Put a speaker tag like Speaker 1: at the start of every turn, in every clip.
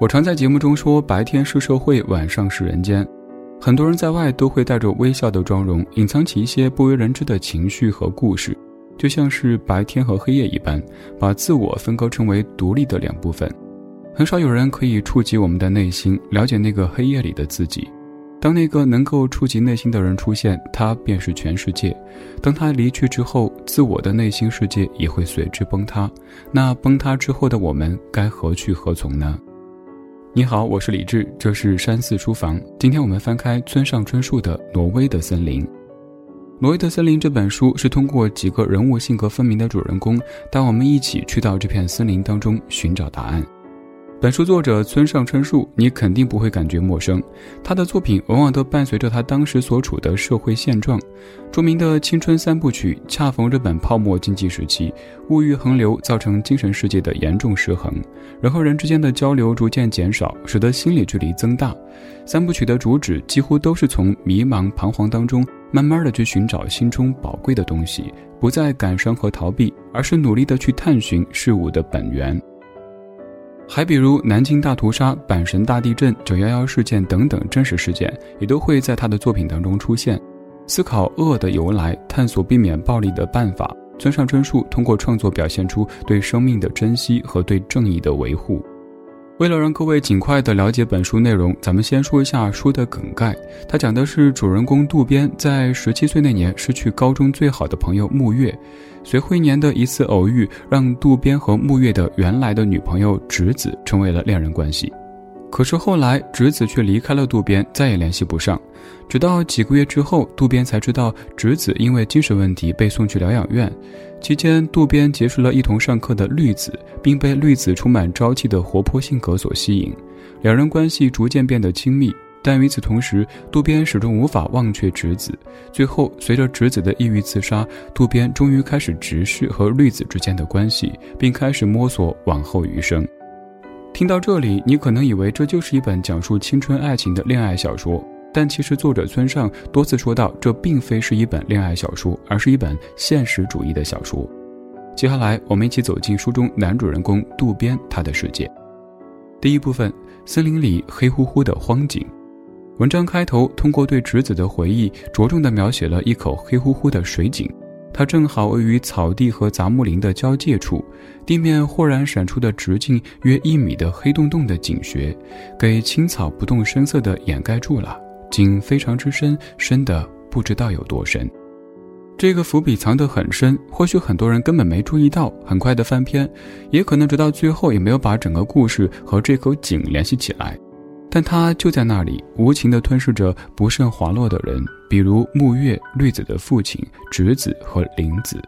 Speaker 1: 我常在节目中说，白天是社会，晚上是人间。很多人在外都会带着微笑的妆容，隐藏起一些不为人知的情绪和故事，就像是白天和黑夜一般，把自我分割成为独立的两部分。很少有人可以触及我们的内心，了解那个黑夜里的自己。当那个能够触及内心的人出现，他便是全世界。当他离去之后，自我的内心世界也会随之崩塌。那崩塌之后的我们该何去何从呢？你好，我是李志，这是山寺书房。今天我们翻开村上春树的《挪威的森林》。《挪威的森林》这本书是通过几个人物性格分明的主人公，带我们一起去到这片森林当中寻找答案。本书作者村上春树，你肯定不会感觉陌生。他的作品往往都伴随着他当时所处的社会现状。著名的青春三部曲恰逢日本泡沫经济时期，物欲横流，造成精神世界的严重失衡，人和人之间的交流逐渐减少，使得心理距离增大。三部曲的主旨几乎都是从迷茫彷徨当中，慢慢的去寻找心中宝贵的东西，不再感伤和逃避，而是努力的去探寻事物的本源。还比如南京大屠杀、阪神大地震、九幺幺事件等等真实事件，也都会在他的作品当中出现。思考恶的由来，探索避免暴力的办法，村上春树通过创作表现出对生命的珍惜和对正义的维护。为了让各位尽快的了解本书内容，咱们先说一下书的梗概。它讲的是主人公渡边在十七岁那年失去高中最好的朋友木月，随后一年的一次偶遇，让渡边和木月的原来的女朋友直子成为了恋人关系。可是后来，直子却离开了渡边，再也联系不上。直到几个月之后，渡边才知道直子因为精神问题被送去疗养院。期间，渡边结识了一同上课的绿子，并被绿子充满朝气的活泼性格所吸引，两人关系逐渐变得亲密。但与此同时，渡边始终无法忘却直子。最后，随着直子的抑郁自杀，渡边终于开始直视和绿子之间的关系，并开始摸索往后余生。听到这里，你可能以为这就是一本讲述青春爱情的恋爱小说，但其实作者村上多次说到，这并非是一本恋爱小说，而是一本现实主义的小说。接下来，我们一起走进书中男主人公渡边他的世界。第一部分：森林里黑乎乎的荒景。文章开头通过对侄子的回忆，着重地描写了一口黑乎乎的水井。它正好位于草地和杂木林的交界处，地面豁然闪出的直径约一米的黑洞洞的井穴，给青草不动声色地掩盖住了。井非常之深，深的不知道有多深。这个伏笔藏得很深，或许很多人根本没注意到，很快的翻篇，也可能直到最后也没有把整个故事和这口井联系起来。但它就在那里，无情地吞噬着不慎滑落的人，比如木月、绿子的父亲、直子和玲子。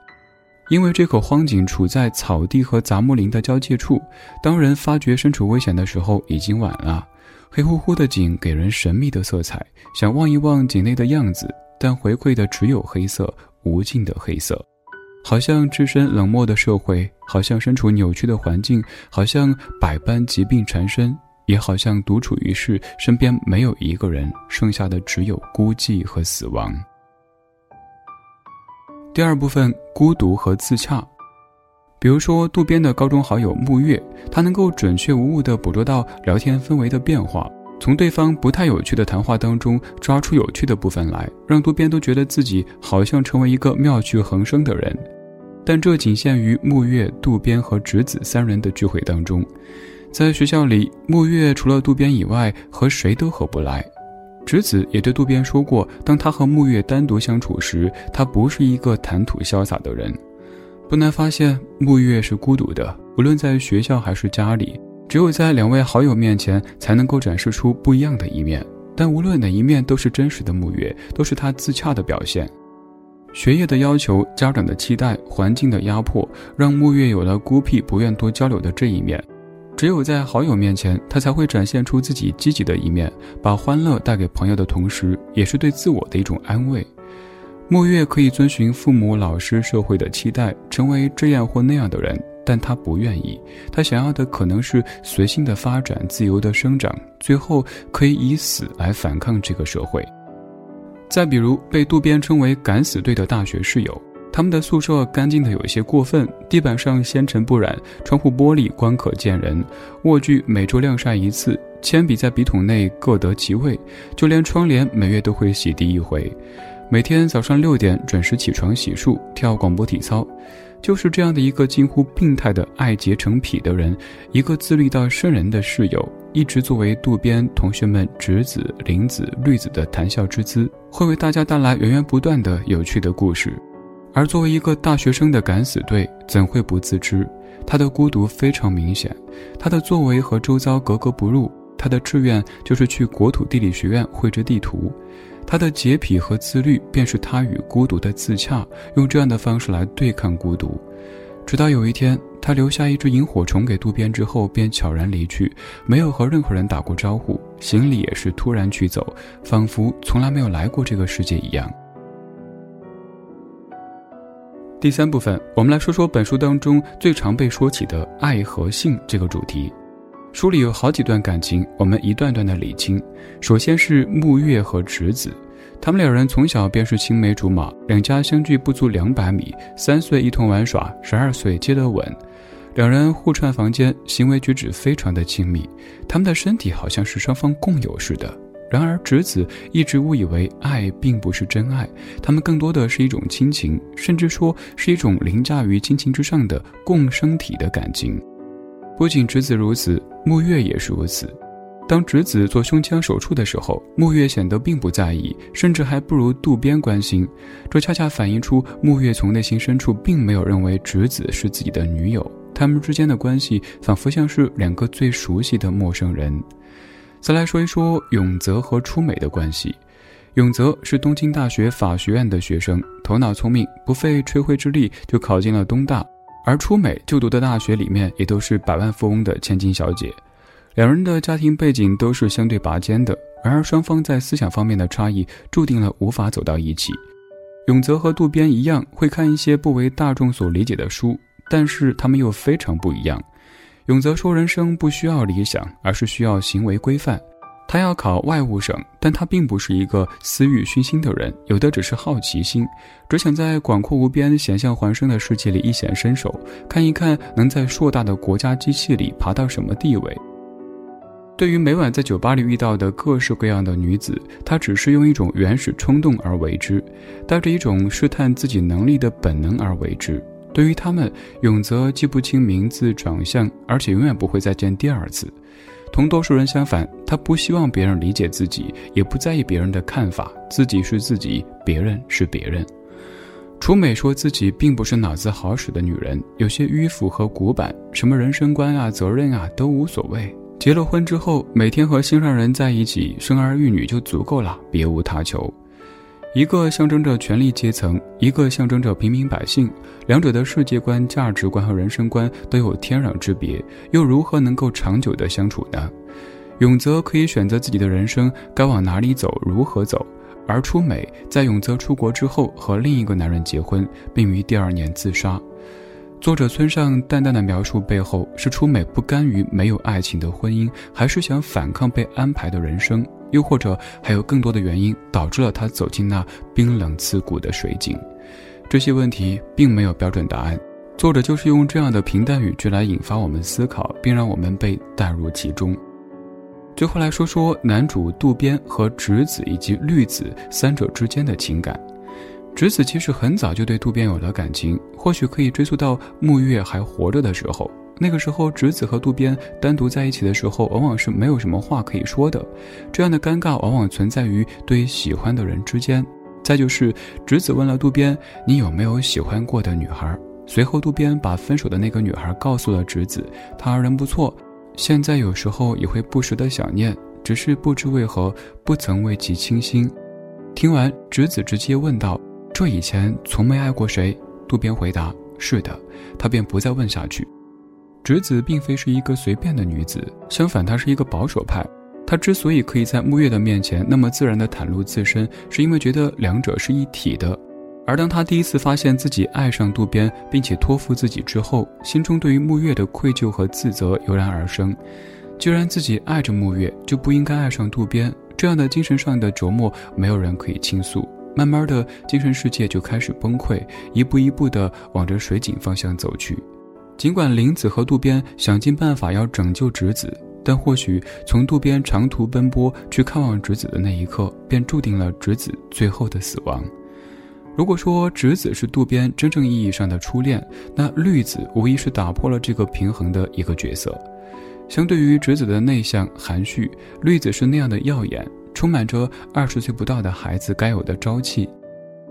Speaker 1: 因为这口荒井处在草地和杂木林的交界处，当人发觉身处危险的时候，已经晚了。黑乎乎的井给人神秘的色彩，想望一望井内的样子，但回馈的只有黑色，无尽的黑色，好像置身冷漠的社会，好像身处扭曲的环境，好像百般疾病缠身。也好像独处于世，身边没有一个人，剩下的只有孤寂和死亡。第二部分，孤独和自洽。比如说，渡边的高中好友木月，他能够准确无误地捕捉到聊天氛围的变化，从对方不太有趣的谈话当中抓出有趣的部分来，让渡边都觉得自己好像成为一个妙趣横生的人。但这仅限于木月、渡边和直子三人的聚会当中。在学校里，木月除了渡边以外和谁都合不来。直子也对渡边说过，当他和木月单独相处时，他不是一个谈吐潇洒的人。不难发现，木月是孤独的，无论在学校还是家里，只有在两位好友面前才能够展示出不一样的一面。但无论哪一面，都是真实的木月，都是他自洽的表现。学业的要求、家长的期待、环境的压迫，让木月有了孤僻、不愿多交流的这一面。只有在好友面前，他才会展现出自己积极的一面，把欢乐带给朋友的同时，也是对自我的一种安慰。莫月可以遵循父母、老师、社会的期待，成为这样或那样的人，但他不愿意。他想要的可能是随性的发展、自由的生长，最后可以以死来反抗这个社会。再比如，被渡边称为“敢死队”的大学室友。他们的宿舍干净的有些过分，地板上纤尘不染，窗户玻璃光可见人，卧具每周晾晒一次，铅笔在笔筒内各得其位，就连窗帘每月都会洗涤一回。每天早上六点准时起床洗漱，跳广播体操，就是这样的一个近乎病态的爱结成癖的人，一个自律到瘆人的室友，一直作为渡边同学们直子、林子、绿子的谈笑之姿，会为大家带来源源不断的有趣的故事。而作为一个大学生的敢死队，怎会不自知？他的孤独非常明显，他的作为和周遭格格不入，他的志愿就是去国土地理学院绘制地图。他的洁癖和自律，便是他与孤独的自洽，用这样的方式来对抗孤独。直到有一天，他留下一只萤火虫给渡边之后，便悄然离去，没有和任何人打过招呼，行李也是突然取走，仿佛从来没有来过这个世界一样。第三部分，我们来说说本书当中最常被说起的爱和性这个主题。书里有好几段感情，我们一段段的理清。首先是木月和直子，他们两人从小便是青梅竹马，两家相距不足两百米，三岁一同玩耍，十二岁接得吻，两人互串房间，行为举止非常的亲密，他们的身体好像是双方共有似的。然而直子一直误以为爱并不是真爱，他们更多的是一种亲情，甚至说是一种凌驾于亲情之上的共生体的感情。不仅直子如此，木月也是如此。当直子做胸腔手术的时候，木月显得并不在意，甚至还不如渡边关心。这恰恰反映出木月从内心深处并没有认为直子是自己的女友，他们之间的关系仿佛像是两个最熟悉的陌生人。再来说一说永泽和初美的关系。永泽是东京大学法学院的学生，头脑聪明，不费吹灰之力就考进了东大。而初美就读的大学里面也都是百万富翁的千金小姐，两人的家庭背景都是相对拔尖的，然而双方在思想方面的差异注定了无法走到一起。永泽和渡边一样会看一些不为大众所理解的书，但是他们又非常不一样。永泽说人生不需要理想，而是需要行为规范。他要考外务省，但他并不是一个私欲熏心的人，有的只是好奇心，只想在广阔无边、险象环生的世界里一显身手，看一看能在硕大的国家机器里爬到什么地位。对于每晚在酒吧里遇到的各式各样的女子，他只是用一种原始冲动而为之，带着一种试探自己能力的本能而为之。对于他们，永泽记不清名字、长相，而且永远不会再见第二次。同多数人相反，他不希望别人理解自己，也不在意别人的看法，自己是自己，别人是别人。楚美说自己并不是脑子好使的女人，有些迂腐和古板，什么人生观啊、责任啊都无所谓。结了婚之后，每天和心上人在一起，生儿育女就足够了，别无他求。一个象征着权力阶层，一个象征着平民百姓，两者的世界观、价值观和人生观都有天壤之别，又如何能够长久的相处呢？永泽可以选择自己的人生该往哪里走，如何走，而初美在永泽出国之后和另一个男人结婚，并于第二年自杀。作者村上淡淡的描述背后，是初美不甘于没有爱情的婚姻，还是想反抗被安排的人生？又或者还有更多的原因导致了他走进那冰冷刺骨的水井？这些问题并没有标准答案，作者就是用这样的平淡语句来引发我们思考，并让我们被带入其中。最后来说说男主渡边和直子以及绿子三者之间的情感。直子其实很早就对渡边有了感情，或许可以追溯到木月还活着的时候。那个时候，直子和渡边单独在一起的时候，往往是没有什么话可以说的。这样的尴尬往往存在于对喜欢的人之间。再就是，直子问了渡边：“你有没有喜欢过的女孩？”随后，渡边把分手的那个女孩告诉了直子，她人不错，现在有时候也会不时的想念，只是不知为何不曾为其倾心。听完，直子直接问道：“这以前从没爱过谁？”渡边回答：“是的。”他便不再问下去。直子并非是一个随便的女子，相反，她是一个保守派。她之所以可以在木月的面前那么自然地袒露自身，是因为觉得两者是一体的。而当她第一次发现自己爱上渡边，并且托付自己之后，心中对于木月的愧疚和自责油然而生。既然自己爱着木月，就不应该爱上渡边。这样的精神上的折磨，没有人可以倾诉。慢慢的精神世界就开始崩溃，一步一步的往着水井方向走去。尽管林子和渡边想尽办法要拯救直子，但或许从渡边长途奔波去看望直子的那一刻，便注定了直子最后的死亡。如果说直子是渡边真正意义上的初恋，那绿子无疑是打破了这个平衡的一个角色。相对于直子的内向含蓄，绿子是那样的耀眼，充满着二十岁不到的孩子该有的朝气。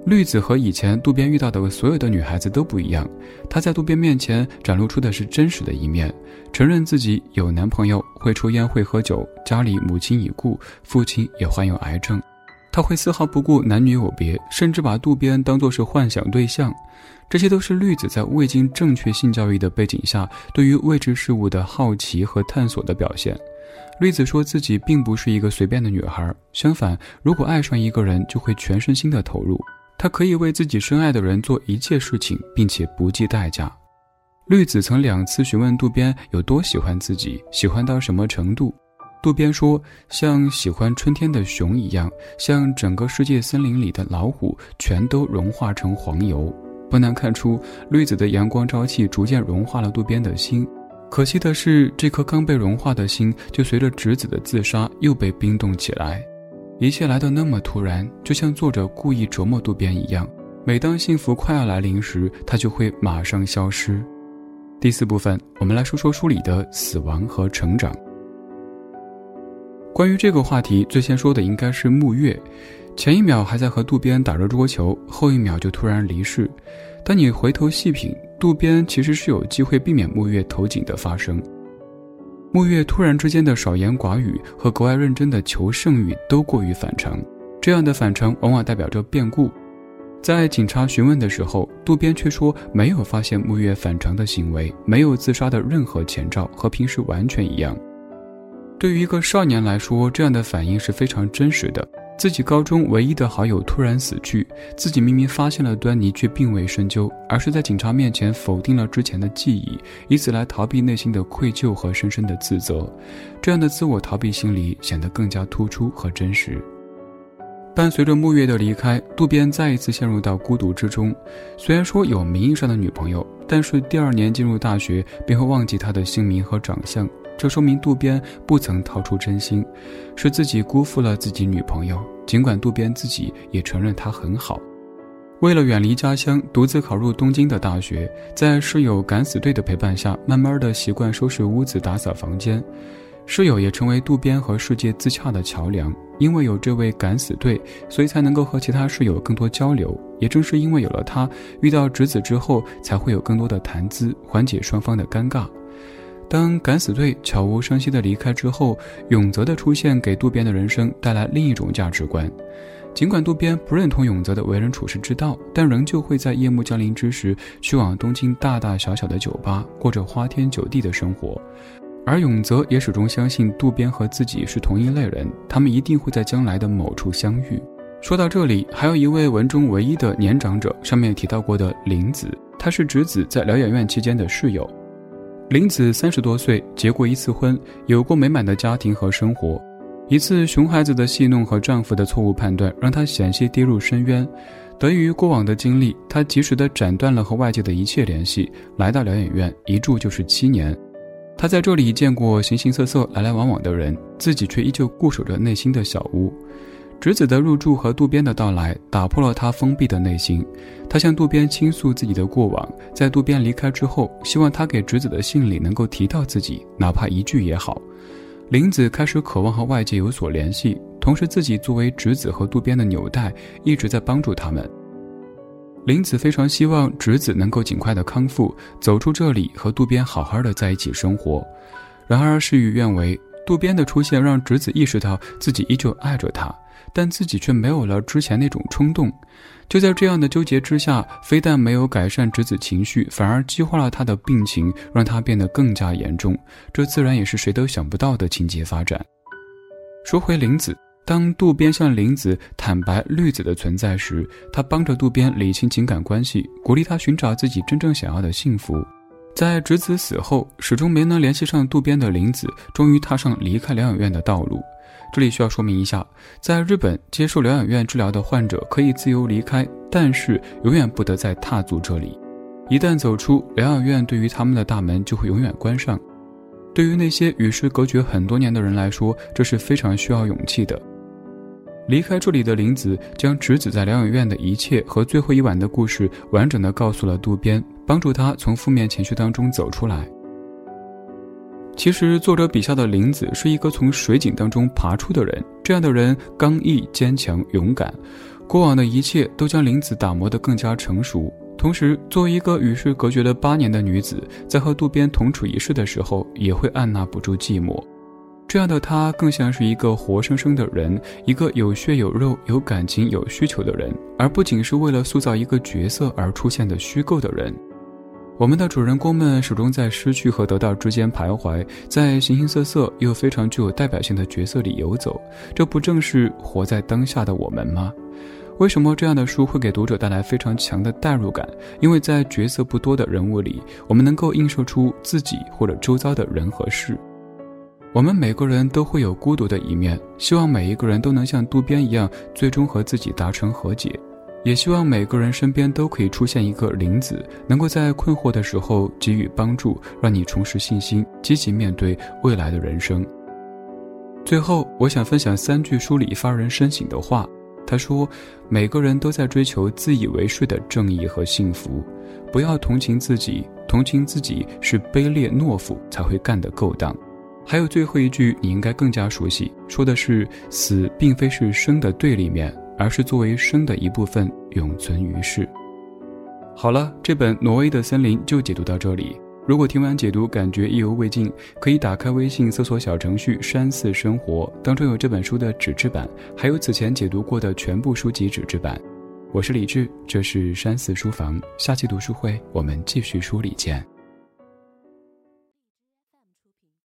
Speaker 1: 绿子和以前渡边遇到的所有的女孩子都不一样，她在渡边面前展露出的是真实的一面，承认自己有男朋友，会抽烟会喝酒，家里母亲已故，父亲也患有癌症，她会丝毫不顾男女有别，甚至把渡边当作是幻想对象，这些都是绿子在未经正确性教育的背景下对于未知事物的好奇和探索的表现。绿子说自己并不是一个随便的女孩，相反，如果爱上一个人，就会全身心的投入。他可以为自己深爱的人做一切事情，并且不计代价。绿子曾两次询问渡边有多喜欢自己，喜欢到什么程度。渡边说：“像喜欢春天的熊一样，像整个世界森林里的老虎，全都融化成黄油。”不难看出，绿子的阳光朝气逐渐融化了渡边的心。可惜的是，这颗刚被融化的心，就随着直子的自杀又被冰冻起来。一切来得那么突然，就像作者故意折磨渡边一样。每当幸福快要来临时，他就会马上消失。第四部分，我们来说说书里的死亡和成长。关于这个话题，最先说的应该是木月。前一秒还在和渡边打着桌球，后一秒就突然离世。当你回头细品，渡边其实是有机会避免木月投井的发生。木月突然之间的少言寡语和格外认真的求胜欲都过于反常，这样的反常往往代表着变故。在警察询问的时候，渡边却说没有发现木月反常的行为，没有自杀的任何前兆，和平时完全一样。对于一个少年来说，这样的反应是非常真实的。自己高中唯一的好友突然死去，自己明明发现了端倪，却并未深究，而是在警察面前否定了之前的记忆，以此来逃避内心的愧疚和深深的自责。这样的自我逃避心理显得更加突出和真实。伴随着木月的离开，渡边再一次陷入到孤独之中。虽然说有名义上的女朋友，但是第二年进入大学便会忘记她的姓名和长相。这说明渡边不曾掏出真心，是自己辜负了自己女朋友。尽管渡边自己也承认她很好，为了远离家乡，独自考入东京的大学，在室友敢死队的陪伴下，慢慢的习惯收拾屋子、打扫房间。室友也成为渡边和世界自洽的桥梁。因为有这位敢死队，所以才能够和其他室友更多交流。也正是因为有了他，遇到直子之后，才会有更多的谈资，缓解双方的尴尬。当敢死队悄无声息地离开之后，永泽的出现给渡边的人生带来另一种价值观。尽管渡边不认同永泽的为人处事之道，但仍旧会在夜幕降临之时去往东京大大小小的酒吧，过着花天酒地的生活。而永泽也始终相信渡边和自己是同一类人，他们一定会在将来的某处相遇。说到这里，还有一位文中唯一的年长者，上面提到过的林子，他是直子在疗养院期间的室友。林子三十多岁，结过一次婚，有过美满的家庭和生活。一次熊孩子的戏弄和丈夫的错误判断，让她险些跌入深渊。得益于过往的经历，她及时地斩断了和外界的一切联系，来到疗养院，一住就是七年。她在这里见过形形色色、来来往往的人，自己却依旧固守着内心的小屋。直子的入住和渡边的到来打破了他封闭的内心，他向渡边倾诉自己的过往，在渡边离开之后，希望他给直子的信里能够提到自己，哪怕一句也好。林子开始渴望和外界有所联系，同时自己作为直子和渡边的纽带，一直在帮助他们。林子非常希望直子能够尽快的康复，走出这里和渡边好好的在一起生活。然而事与愿违，渡边的出现让直子意识到自己依旧爱着他。但自己却没有了之前那种冲动，就在这样的纠结之下，非但没有改善直子情绪，反而激化了他的病情，让他变得更加严重。这自然也是谁都想不到的情节发展。说回林子，当渡边向林子坦白绿子的存在时，他帮着渡边理清情感关系，鼓励他寻找自己真正想要的幸福。在直子死后，始终没能联系上渡边的林子，终于踏上离开疗养院的道路。这里需要说明一下，在日本接受疗养院治疗的患者可以自由离开，但是永远不得再踏足这里。一旦走出疗养院，对于他们的大门就会永远关上。对于那些与世隔绝很多年的人来说，这是非常需要勇气的。离开这里的林子将侄子在疗养院的一切和最后一晚的故事完整的告诉了渡边，帮助他从负面情绪当中走出来。其实，作者笔下的林子是一个从水井当中爬出的人，这样的人刚毅、坚强、勇敢。过往的一切都将林子打磨得更加成熟。同时，作为一个与世隔绝了八年的女子，在和渡边同处一室的时候，也会按捺不住寂寞。这样的她更像是一个活生生的人，一个有血有肉、有感情、有需求的人，而不仅是为了塑造一个角色而出现的虚构的人。我们的主人公们始终在失去和得到之间徘徊，在形形色色又非常具有代表性的角色里游走，这不正是活在当下的我们吗？为什么这样的书会给读者带来非常强的代入感？因为在角色不多的人物里，我们能够映射出自己或者周遭的人和事。我们每个人都会有孤独的一面，希望每一个人都能像渡边一样，最终和自己达成和解。也希望每个人身边都可以出现一个林子，能够在困惑的时候给予帮助，让你重拾信心，积极面对未来的人生。最后，我想分享三句书里发人深省的话。他说：“每个人都在追求自以为是的正义和幸福，不要同情自己，同情自己是卑劣懦夫才会干的勾当。”还有最后一句，你应该更加熟悉，说的是：“死并非是生的对立面。”而是作为生的一部分永存于世。好了，这本《挪威的森林》就解读到这里。如果听完解读感觉意犹未尽，可以打开微信搜索小程序“山寺生活”，当中有这本书的纸质版，还有此前解读过的全部书籍纸质版。我是李志，这是山寺书房，下期读书会我们继续梳理见。